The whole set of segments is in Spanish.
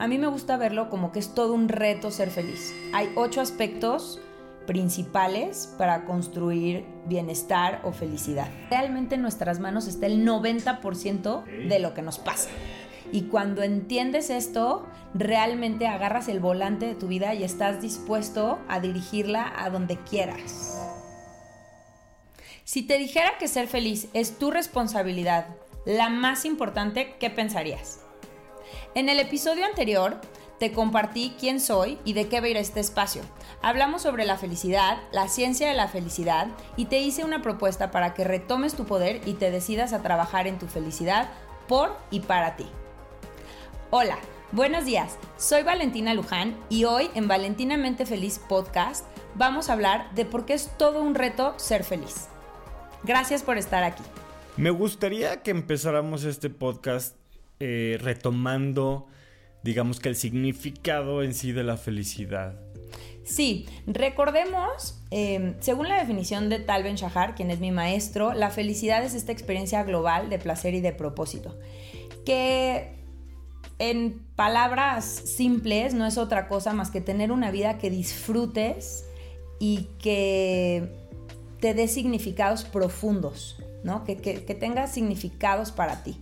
A mí me gusta verlo como que es todo un reto ser feliz. Hay ocho aspectos principales para construir bienestar o felicidad. Realmente en nuestras manos está el 90% de lo que nos pasa. Y cuando entiendes esto, realmente agarras el volante de tu vida y estás dispuesto a dirigirla a donde quieras. Si te dijera que ser feliz es tu responsabilidad, la más importante, ¿qué pensarías? En el episodio anterior te compartí quién soy y de qué va a ir este espacio. Hablamos sobre la felicidad, la ciencia de la felicidad y te hice una propuesta para que retomes tu poder y te decidas a trabajar en tu felicidad por y para ti. Hola, buenos días. Soy Valentina Luján y hoy en Valentinamente Feliz Podcast vamos a hablar de por qué es todo un reto ser feliz. Gracias por estar aquí. Me gustaría que empezáramos este podcast eh, retomando, digamos que el significado en sí de la felicidad. Sí, recordemos, em, según la definición de Tal Ben Shahar, quien es mi maestro, la felicidad es esta experiencia global de placer y de propósito, que en palabras simples no es otra cosa más que tener una vida que disfrutes y que te dé significados profundos, ¿no? Que, que, que tenga significados para ti.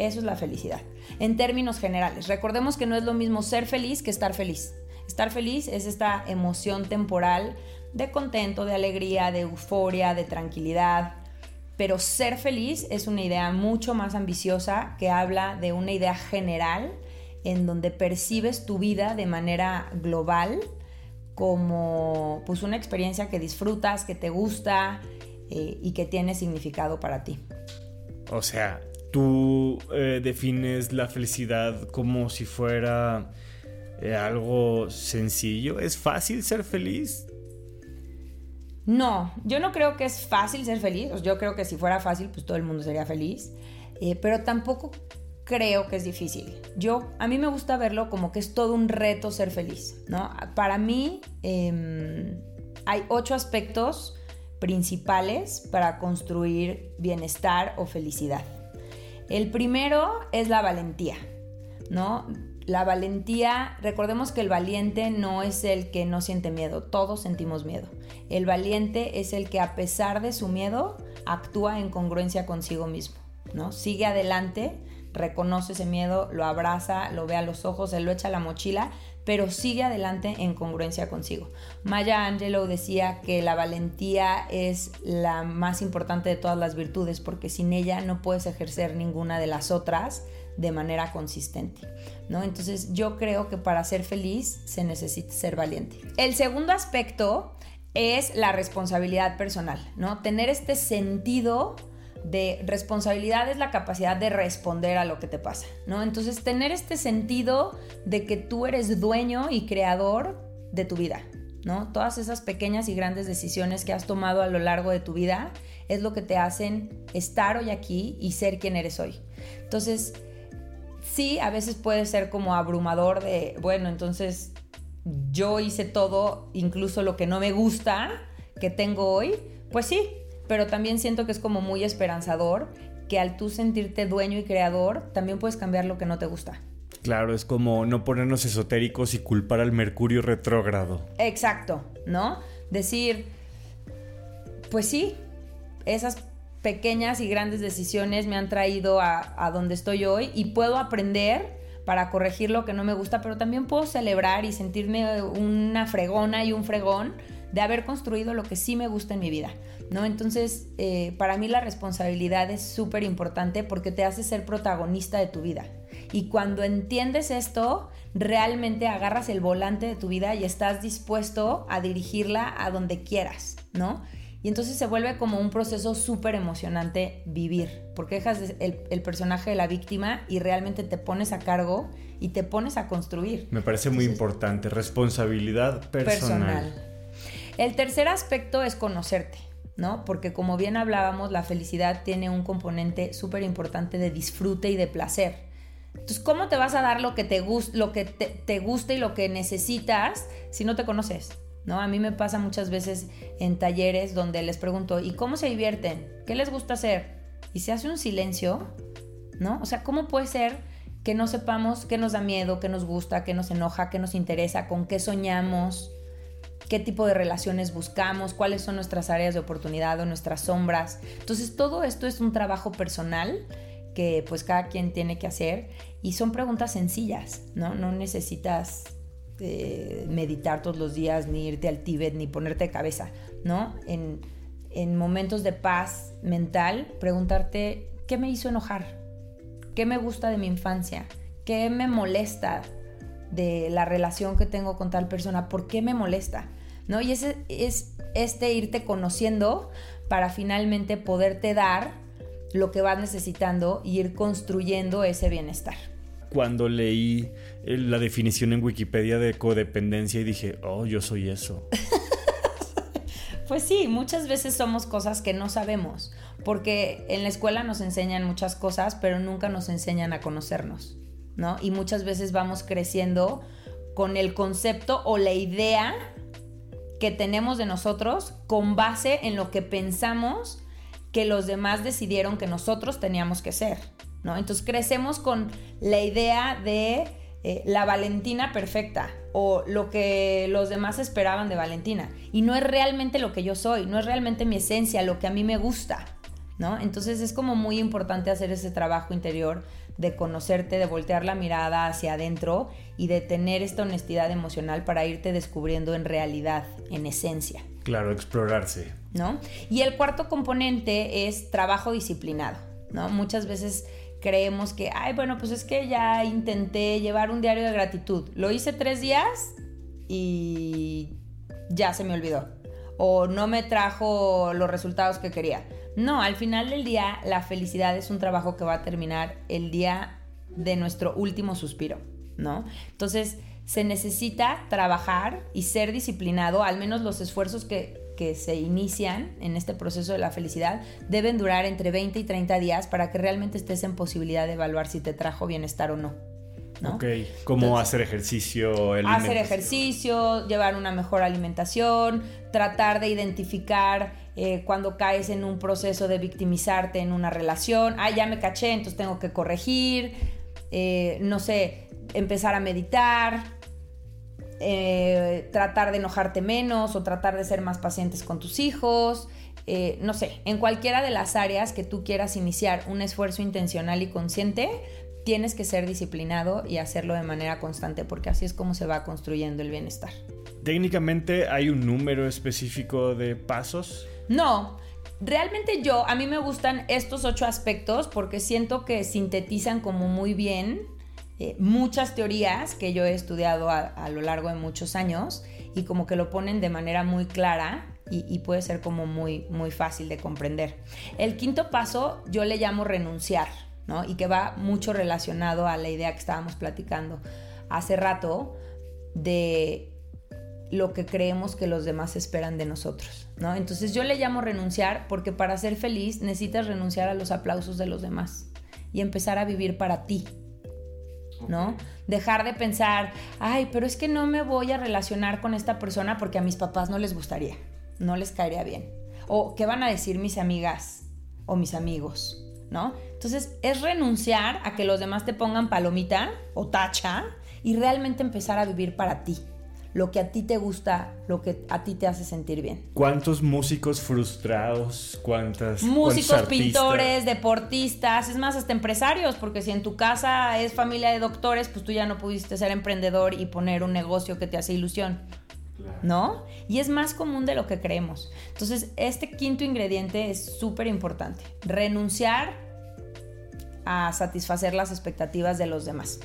Eso es la felicidad. En términos generales, recordemos que no es lo mismo ser feliz que estar feliz. Estar feliz es esta emoción temporal de contento, de alegría, de euforia, de tranquilidad. Pero ser feliz es una idea mucho más ambiciosa que habla de una idea general en donde percibes tu vida de manera global como pues una experiencia que disfrutas, que te gusta eh, y que tiene significado para ti. O sea, tú eh, defines la felicidad como si fuera eh, algo sencillo. ¿Es fácil ser feliz? No, yo no creo que es fácil ser feliz. Yo creo que si fuera fácil, pues todo el mundo sería feliz. Eh, pero tampoco creo que es difícil. Yo, a mí me gusta verlo como que es todo un reto ser feliz, ¿no? Para mí em, hay ocho aspectos principales para construir bienestar o felicidad. El primero es la valentía, ¿no? La valentía, recordemos que el valiente no es el que no siente miedo, todos sentimos miedo. El valiente es el que a pesar de su miedo actúa en congruencia consigo mismo, ¿no? Sigue adelante, reconoce ese miedo, lo abraza, lo ve a los ojos, se lo echa a la mochila, pero sigue adelante en congruencia consigo. Maya Angelou decía que la valentía es la más importante de todas las virtudes porque sin ella no puedes ejercer ninguna de las otras de manera consistente, ¿no? Entonces yo creo que para ser feliz se necesita ser valiente. El segundo aspecto es la responsabilidad personal, ¿no? Tener este sentido de responsabilidad es la capacidad de responder a lo que te pasa, ¿no? Entonces, tener este sentido de que tú eres dueño y creador de tu vida, ¿no? Todas esas pequeñas y grandes decisiones que has tomado a lo largo de tu vida es lo que te hacen estar hoy aquí y ser quien eres hoy. Entonces, sí, a veces puede ser como abrumador de, bueno, entonces yo hice todo, incluso lo que no me gusta que tengo hoy, pues sí, pero también siento que es como muy esperanzador que al tú sentirte dueño y creador, también puedes cambiar lo que no te gusta. Claro, es como no ponernos esotéricos y culpar al Mercurio retrógrado. Exacto, ¿no? Decir, pues sí, esas pequeñas y grandes decisiones me han traído a, a donde estoy hoy y puedo aprender para corregir lo que no me gusta, pero también puedo celebrar y sentirme una fregona y un fregón de haber construido lo que sí me gusta en mi vida, ¿no? Entonces, eh, para mí la responsabilidad es súper importante porque te hace ser protagonista de tu vida. Y cuando entiendes esto, realmente agarras el volante de tu vida y estás dispuesto a dirigirla a donde quieras, ¿no? Y entonces se vuelve como un proceso súper emocionante vivir, porque dejas el, el, personaje de la víctima y realmente te pones a cargo y te pones a construir. Me parece muy importante, responsabilidad personal. personal. El tercer aspecto es conocerte, ¿no? Porque como bien hablábamos, la felicidad tiene un componente súper importante de disfrute y de placer. Entonces, ¿cómo te vas a dar lo que te, te, te gusta y lo que necesitas si no te conoces? ¿No? A mí me pasa muchas veces en talleres donde les pregunto, ¿y cómo se divierten? ¿Qué les gusta hacer? Y se hace un silencio, ¿no? O sea, ¿cómo puede ser que no sepamos qué nos da miedo, qué nos gusta, qué nos enoja, qué nos interesa, con qué soñamos, qué tipo de relaciones buscamos, cuáles son nuestras áreas de oportunidad o nuestras sombras. Entonces todo esto es un trabajo personal que pues cada quien tiene que hacer y son preguntas sencillas, ¿no? No necesitas eh, meditar todos los días, ni irte al Tíbet, ni ponerte de cabeza, ¿no? En, en momentos de paz mental, preguntarte, ¿qué me hizo enojar? ¿Qué me gusta de mi infancia? ¿Qué me molesta de la relación que tengo con tal persona? ¿Por qué me molesta? ¿No? Y ese es este irte conociendo para finalmente poderte dar lo que vas necesitando y ir construyendo ese bienestar. Cuando leí eh, la definición en Wikipedia de codependencia y dije, oh, yo soy eso. pues sí, muchas veces somos cosas que no sabemos, porque en la escuela nos enseñan muchas cosas, pero nunca nos enseñan a conocernos, ¿no? Y muchas veces vamos creciendo con el concepto o la idea que tenemos de nosotros con base en lo que pensamos que los demás decidieron que nosotros teníamos que ser, ¿no? Entonces crecemos con la idea de eh, la Valentina perfecta o lo que los demás esperaban de Valentina. Y no es realmente lo que yo soy, no es realmente mi esencia, lo que a mí me gusta, ¿no? Entonces es como muy importante hacer ese trabajo interior de conocerte, de voltear la mirada hacia adentro y de tener esta honestidad emocional para irte descubriendo en realidad, en esencia. Claro, explorarse. ¿No? Y el cuarto componente es trabajo disciplinado, ¿no? Muchas veces creemos que, ay, bueno, pues es que ya intenté llevar un diario de gratitud. Lo hice tres días y ya se me olvidó. O no me trajo los resultados que quería. No, al final del día la felicidad es un trabajo que va a terminar el día de nuestro último suspiro, ¿no? Entonces se necesita trabajar y ser disciplinado, al menos los esfuerzos que, que se inician en este proceso de la felicidad deben durar entre 20 y 30 días para que realmente estés en posibilidad de evaluar si te trajo bienestar o no. ¿no? Ok, como hacer ejercicio, hacer ejercicio, llevar una mejor alimentación, tratar de identificar eh, cuando caes en un proceso de victimizarte en una relación, ah, ya me caché, entonces tengo que corregir, eh, no sé, empezar a meditar, eh, tratar de enojarte menos o tratar de ser más pacientes con tus hijos. No sé, en cualquiera de las áreas que tú quieras iniciar un esfuerzo intencional y consciente, tienes que ser disciplinado y hacerlo de manera constante porque así es como se va construyendo el bienestar. ¿Técnicamente hay un número específico de pasos? No, realmente yo, a mí me gustan estos ocho aspectos porque siento que sintetizan como muy bien eh, muchas teorías que yo he estudiado a, lo largo de muchos años y como que lo ponen de manera muy clara y, puede ser como muy, muy fácil de comprender. El quinto paso yo le llamo renunciar, ¿no? Y que va mucho relacionado a la idea que estábamos platicando hace rato de lo que creemos que los demás esperan de nosotros, ¿no? Entonces yo le llamo renunciar porque para ser feliz necesitas renunciar a los aplausos de los demás y empezar a vivir para ti, ¿no? Dejar de pensar, ay, pero es que no me voy a relacionar con esta persona porque a mis papás no les gustaría, no les caería bien. O qué van a decir mis amigas o mis amigos, ¿no? Entonces es renunciar a que los demás te pongan palomita o tacha y realmente empezar a vivir para ti lo que a ti te gusta, lo que a ti te hace sentir bien. ¿Cuántos músicos frustrados? ¿Cuántas? Músicos, pintores, deportistas, es más, hasta empresarios, porque si en tu casa es familia de doctores, pues tú ya no pudiste ser emprendedor y poner un negocio que te hace ilusión. ¿No? Y es más común de lo que creemos. Entonces, este quinto ingrediente es súper importante. Renunciar a satisfacer las expectativas de los demás.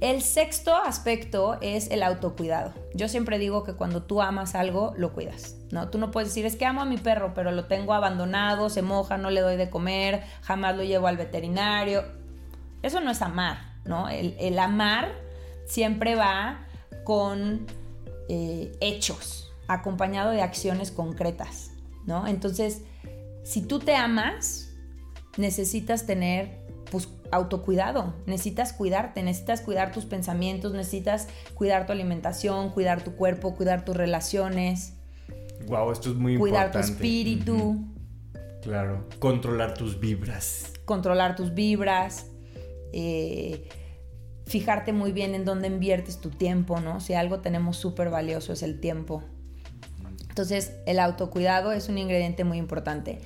El sexto aspecto es el autocuidado. Yo siempre digo que cuando tú amas algo, lo cuidas. ¿no? Tú no puedes decir, es que amo a mi perro, pero lo tengo abandonado, se moja, no le doy de comer, jamás lo llevo al veterinario. Eso no es amar, ¿no? El, amar siempre va con eh, hechos, acompañado de acciones concretas, ¿no? Entonces, si tú te amas, necesitas tener autocuidado, necesitas cuidarte, necesitas cuidar tus pensamientos, necesitas cuidar tu alimentación, cuidar tu cuerpo, cuidar tus relaciones. Wow, esto es muy cuidar importante. Cuidar tu espíritu. Claro, controlar tus vibras. Controlar tus vibras. Eh, fijarte muy bien en dónde inviertes tu tiempo, ¿no? Si algo tenemos súper valioso es el tiempo. Entonces, el autocuidado es un ingrediente muy importante.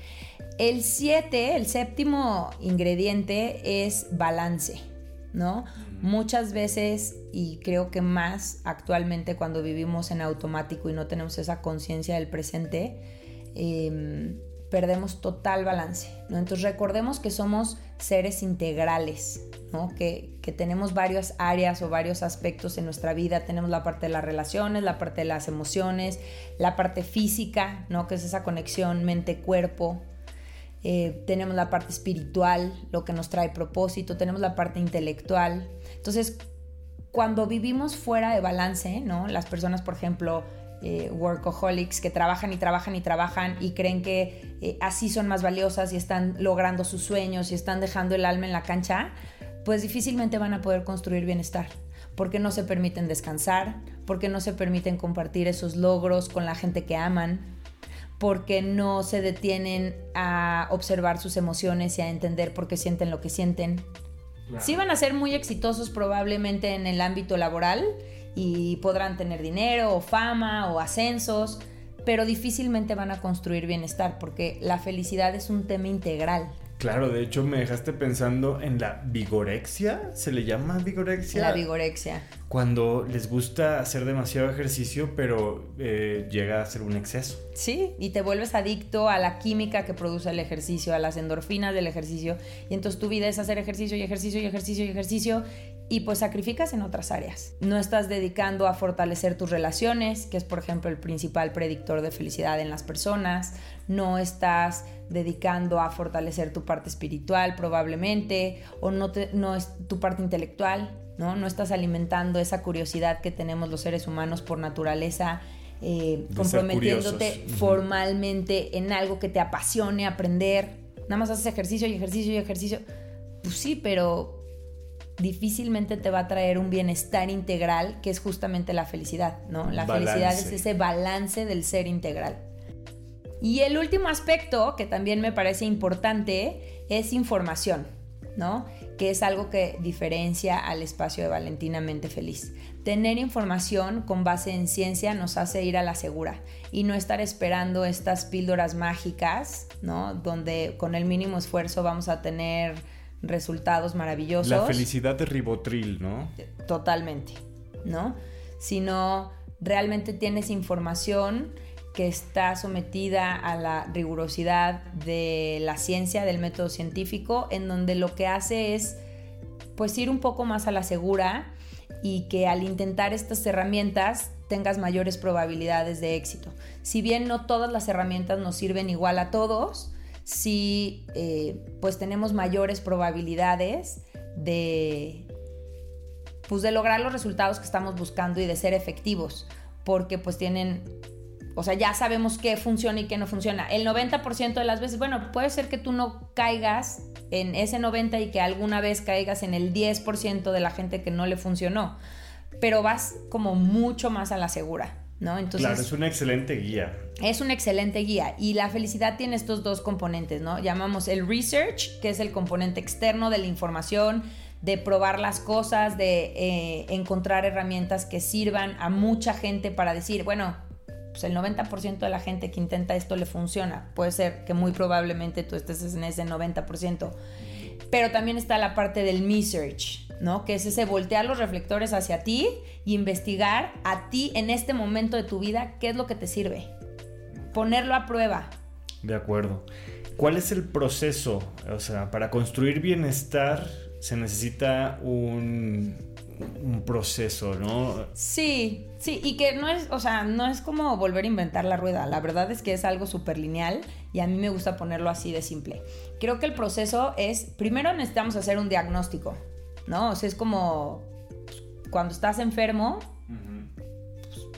El siete, el séptimo ingrediente es balance, ¿no? Muchas veces, y creo que más actualmente cuando vivimos en automático y no tenemos esa conciencia del presente, eh, perdemos total balance. ¿no? Entonces recordemos que somos seres integrales, ¿no? que, que, tenemos varias áreas o varios aspectos en nuestra vida. Tenemos la parte de las relaciones, la parte de las emociones, la parte física, ¿no? que es esa conexión mente-cuerpo. Eh, tenemos la parte espiritual, lo que nos trae propósito, tenemos la parte intelectual. Entonces, cuando vivimos fuera de balance, ¿no? Las personas, por ejemplo, eh, workaholics que trabajan y trabajan y trabajan y creen que eh, así son más valiosas y están logrando sus sueños y están dejando el alma en la cancha, pues difícilmente van a poder construir bienestar. Porque no se permiten descansar, porque no se permiten compartir esos logros con la gente que aman, porque no se detienen a observar sus emociones y a entender por qué sienten lo que sienten. Sí van a ser muy exitosos probablemente en el ámbito laboral, y podrán tener dinero o fama o ascensos, pero difícilmente van a construir bienestar porque la felicidad es un tema integral. Claro, de hecho me dejaste pensando en la vigorexia, ¿se le llama vigorexia? La vigorexia. Cuando les gusta hacer demasiado ejercicio, pero eh, llega a ser un exceso. Sí, y te vuelves adicto a la química que produce el ejercicio, a las endorfinas del ejercicio, y entonces tu vida es hacer ejercicio y ejercicio y ejercicio y ejercicio, y pues sacrificas en otras áreas. No estás dedicando a fortalecer tus relaciones, que es por ejemplo el principal predictor de felicidad en las personas. No estás dedicando a fortalecer tu parte espiritual probablemente, o no, no es tu parte intelectual, ¿no? No estás alimentando esa curiosidad que tenemos los seres humanos por naturaleza. Eh, comprometiéndote formalmente en algo que te apasione aprender. Nada más haces ejercicio y ejercicio y ejercicio. Pues sí, pero difícilmente te va a traer un bienestar integral, que es justamente la felicidad, ¿no? La felicidad es ese balance del ser integral. Y el último aspecto que también me parece importante es información, ¿no? Que es algo que diferencia al espacio de Valentina Mente Feliz. Tener información con base en ciencia nos hace ir a la segura y no estar esperando estas píldoras mágicas, ¿no? Donde con el mínimo esfuerzo vamos a tener resultados maravillosos. La felicidad de ribotril, ¿no? Totalmente, ¿no? Sino realmente tienes información que está sometida a la rigurosidad de la ciencia, del método científico, en donde lo que hace es pues ir un poco más a la segura y que al intentar estas herramientas tengas mayores probabilidades de éxito. Si bien no todas las herramientas nos sirven igual a todos, si eh, pues tenemos mayores probabilidades de, pues de lograr los resultados que estamos buscando y de ser efectivos, porque pues tienen, o sea, ya sabemos qué funciona y qué no funciona. El 90% de las veces, bueno, puede ser que tú no caigas en ese 90 y que alguna vez caigas en el 10% de la gente que no le funcionó, pero vas como mucho más a la segura. Entonces, claro, es una excelente guía. Es una excelente guía y la felicidad tiene estos dos componentes, ¿no? Llamamos el research, que es el componente externo de la información, de probar las cosas, de eh, encontrar herramientas que sirvan a mucha gente para decir, bueno, pues el 90% de la gente que intenta esto le funciona. Puede ser que muy probablemente tú estés en ese 90%. Pero también está la parte del research, ¿no? Que es ese voltear los reflectores hacia ti y investigar a ti en este momento de tu vida qué es lo que te sirve. Ponerlo a prueba. De acuerdo. ¿Cuál es el proceso? O sea, para construir bienestar se necesita un, un proceso, ¿no? Sí, sí, y que no es, o sea, no es como volver a inventar la rueda. La verdad es que es algo súper lineal y a mí me gusta ponerlo así de simple. Creo que el proceso es, primero necesitamos hacer un diagnóstico, ¿no? O sea, es como pues, cuando estás enfermo, pues,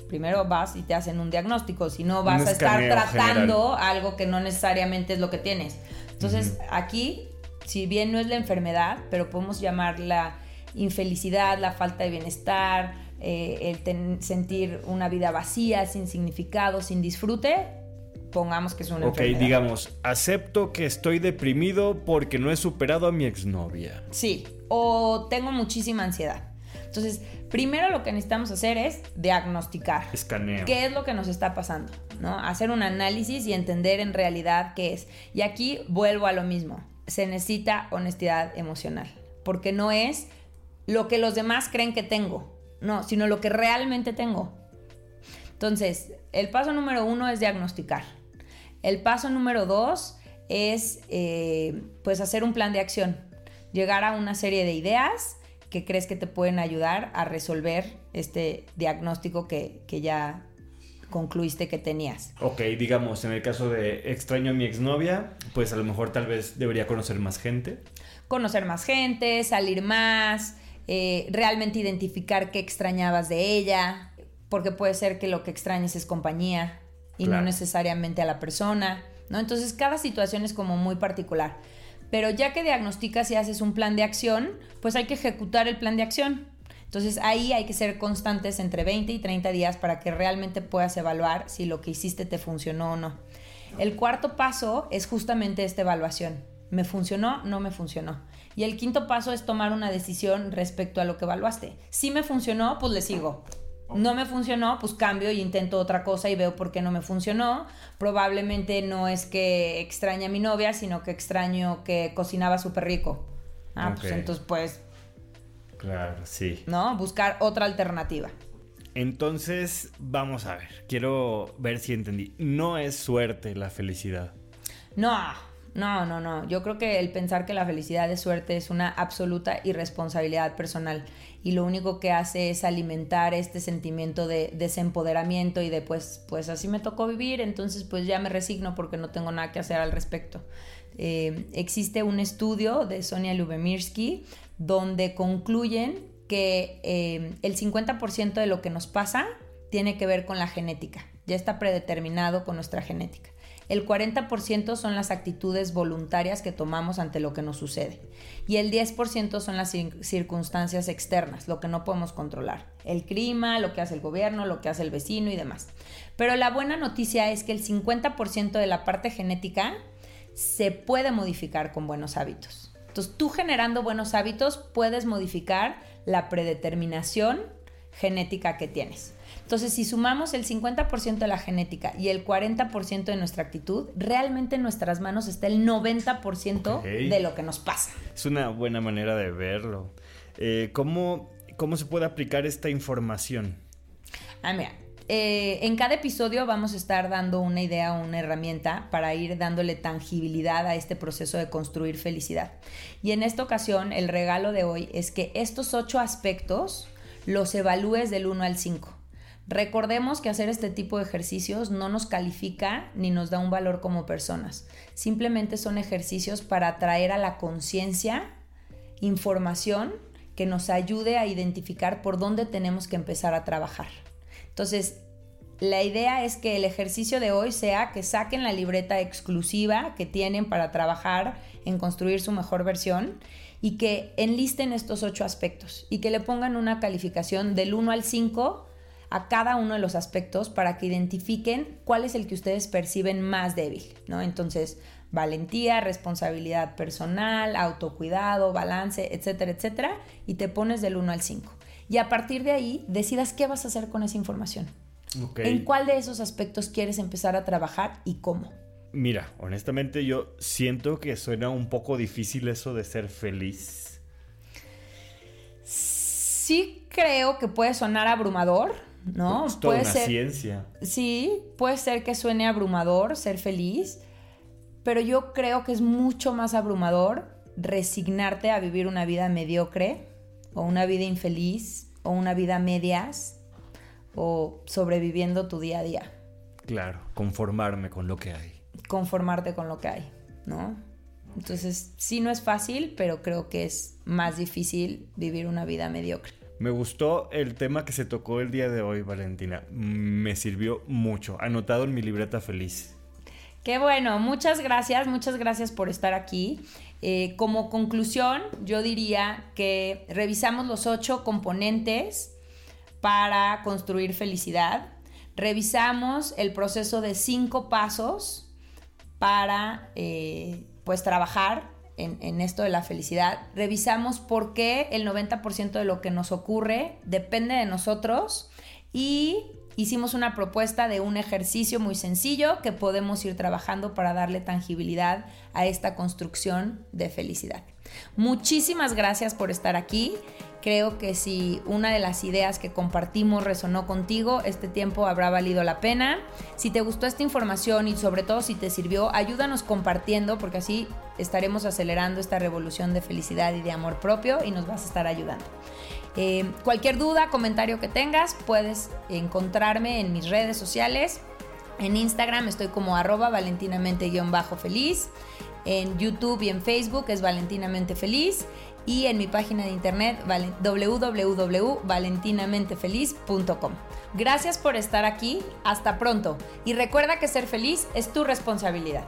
primero vas y te hacen un diagnóstico, si no vas a estar tratando algo que no necesariamente es lo que tienes. Entonces, aquí, si bien no es la enfermedad, pero podemos llamarla infelicidad, la falta de bienestar, eh, el sentir una vida vacía, sin significado, sin disfrute, pongamos que es una Ok, digamos, acepto que estoy deprimido porque no he superado a mi exnovia. Sí, o tengo muchísima ansiedad. Entonces, primero lo que necesitamos hacer es diagnosticar. Escaneo. ¿Qué es lo que nos está pasando? ¿no? Hacer un análisis y entender en realidad qué es. Y aquí vuelvo a lo mismo. Se necesita honestidad emocional. Porque no es lo que los demás creen que tengo. No, sino lo que realmente tengo. Entonces, el paso número uno es diagnosticar. El paso número dos es eh, pues hacer un plan de acción. Llegar a una serie de ideas que crees que te pueden ayudar a resolver este diagnóstico que, que ya concluiste que tenías. Ok, digamos, en el caso de extraño a mi exnovia, pues a lo mejor tal vez debería conocer más gente. Conocer más gente, salir más, eh, realmente identificar qué extrañabas de ella, porque puede ser que lo que extrañes es compañía y no necesariamente a la persona, ¿no? Entonces cada situación es como muy particular. Pero ya que diagnosticas y haces un plan de acción, pues hay que ejecutar el plan de acción. Entonces ahí hay que ser constantes entre 20 y 30 días para que realmente puedas evaluar si lo que hiciste te funcionó o no. El cuarto paso es justamente esta evaluación. ¿Me funcionó? ¿No me funcionó? Y el quinto paso es tomar una decisión respecto a lo que evaluaste. Si me funcionó, pues le sigo. No me funcionó, pues cambio y intento otra cosa y veo por qué no me funcionó. Probablemente no es que extrañe a mi novia, sino que extraño que cocinaba súper rico. Ah, pues entonces pues... Claro, sí. ¿No? Buscar otra alternativa. Entonces, vamos a ver. Quiero ver si entendí. No es suerte la felicidad. No, no, no, no. Yo creo que el pensar que la felicidad es suerte es una absoluta irresponsabilidad personal y lo único que hace es alimentar este sentimiento de desempoderamiento y de pues, pues así me tocó vivir, entonces pues ya me resigno porque no tengo nada que hacer al respecto. Eh, existe un estudio de Sonia Lubemirsky donde concluyen que eh, el 50% de lo que nos pasa tiene que ver con la genética, ya está predeterminado con nuestra genética. El 40% son las actitudes voluntarias que tomamos ante lo que nos sucede. Y el 10% son las circunstancias externas, lo que no podemos controlar. El clima, lo que hace el gobierno, lo que hace el vecino y demás. Pero la buena noticia es que el 50% de la parte genética se puede modificar con buenos hábitos. Entonces tú generando buenos hábitos puedes modificar la predeterminación genética que tienes. Entonces, si sumamos el 50% de la genética y el 40% de nuestra actitud, realmente en nuestras manos está el 90% de lo que nos pasa. Es una buena manera de verlo. Eh, ¿cómo, ¿Cómo se puede aplicar esta información? Ah, mira, eh, en cada episodio vamos a estar dando una idea o una herramienta para ir dándole tangibilidad a este proceso de construir felicidad. Y en esta ocasión, el regalo de hoy es que estos ocho aspectos los evalúes del 1 al 5. Recordemos que hacer este tipo de ejercicios no nos califica ni nos da un valor como personas. Simplemente son ejercicios para traer a la conciencia información que nos ayude a identificar por dónde tenemos que empezar a trabajar. Entonces, la idea es que el ejercicio de hoy sea que saquen la libreta exclusiva que tienen para trabajar en construir su mejor versión y que enlisten estos ocho aspectos y que le pongan una calificación del 1 al 5 a cada uno de los aspectos para que identifiquen cuál es el que ustedes perciben más débil, ¿no? Entonces, valentía, responsabilidad personal, autocuidado, balance, etcétera, etcétera, y te pones del 1 al 5. Y a partir de ahí, decidas qué vas a hacer con esa información. ¿En cuál de esos aspectos quieres empezar a trabajar y cómo? Mira, honestamente yo siento que suena un poco difícil eso de ser feliz. Sí creo que puede sonar abrumador, ¿no? Es toda una ciencia. Sí, puede ser que suene abrumador ser feliz, pero yo creo que es mucho más abrumador resignarte a vivir una vida mediocre o una vida infeliz o una vida medias o sobreviviendo tu día a día. Claro, conformarme con lo que hay. Conformarte con lo que hay, ¿no? Entonces, sí no es fácil, pero creo que es más difícil vivir una vida mediocre. Me gustó el tema que se tocó el día de hoy, Valentina. Me sirvió mucho. Anotado en mi libreta feliz. Qué bueno, muchas gracias, muchas gracias por estar aquí. Eh, como conclusión, yo diría que revisamos los ocho componentes para construir felicidad. Revisamos el proceso de cinco pasos para eh, pues trabajar en, esto de la felicidad, revisamos por qué el 90% de lo que nos ocurre depende de nosotros y hicimos una propuesta de un ejercicio muy sencillo que podemos ir trabajando para darle tangibilidad a esta construcción de felicidad. Muchísimas gracias por estar aquí. Creo que si una de las ideas que compartimos resonó contigo, este tiempo habrá valido la pena. Si te gustó esta información y sobre todo si te sirvió, ayúdanos compartiendo porque así estaremos acelerando esta revolución de felicidad y de amor propio y nos vas a estar ayudando. Eh, cualquier duda, comentario que tengas, puedes encontrarme en mis redes sociales. En Instagram estoy como arroba valentinamente-feliz. En YouTube y en Facebook es Valentinamente Feliz. Y en mi página de internet www.valentinamentefeliz.com. Gracias por estar aquí. Hasta pronto. Y recuerda que ser feliz es tu responsabilidad.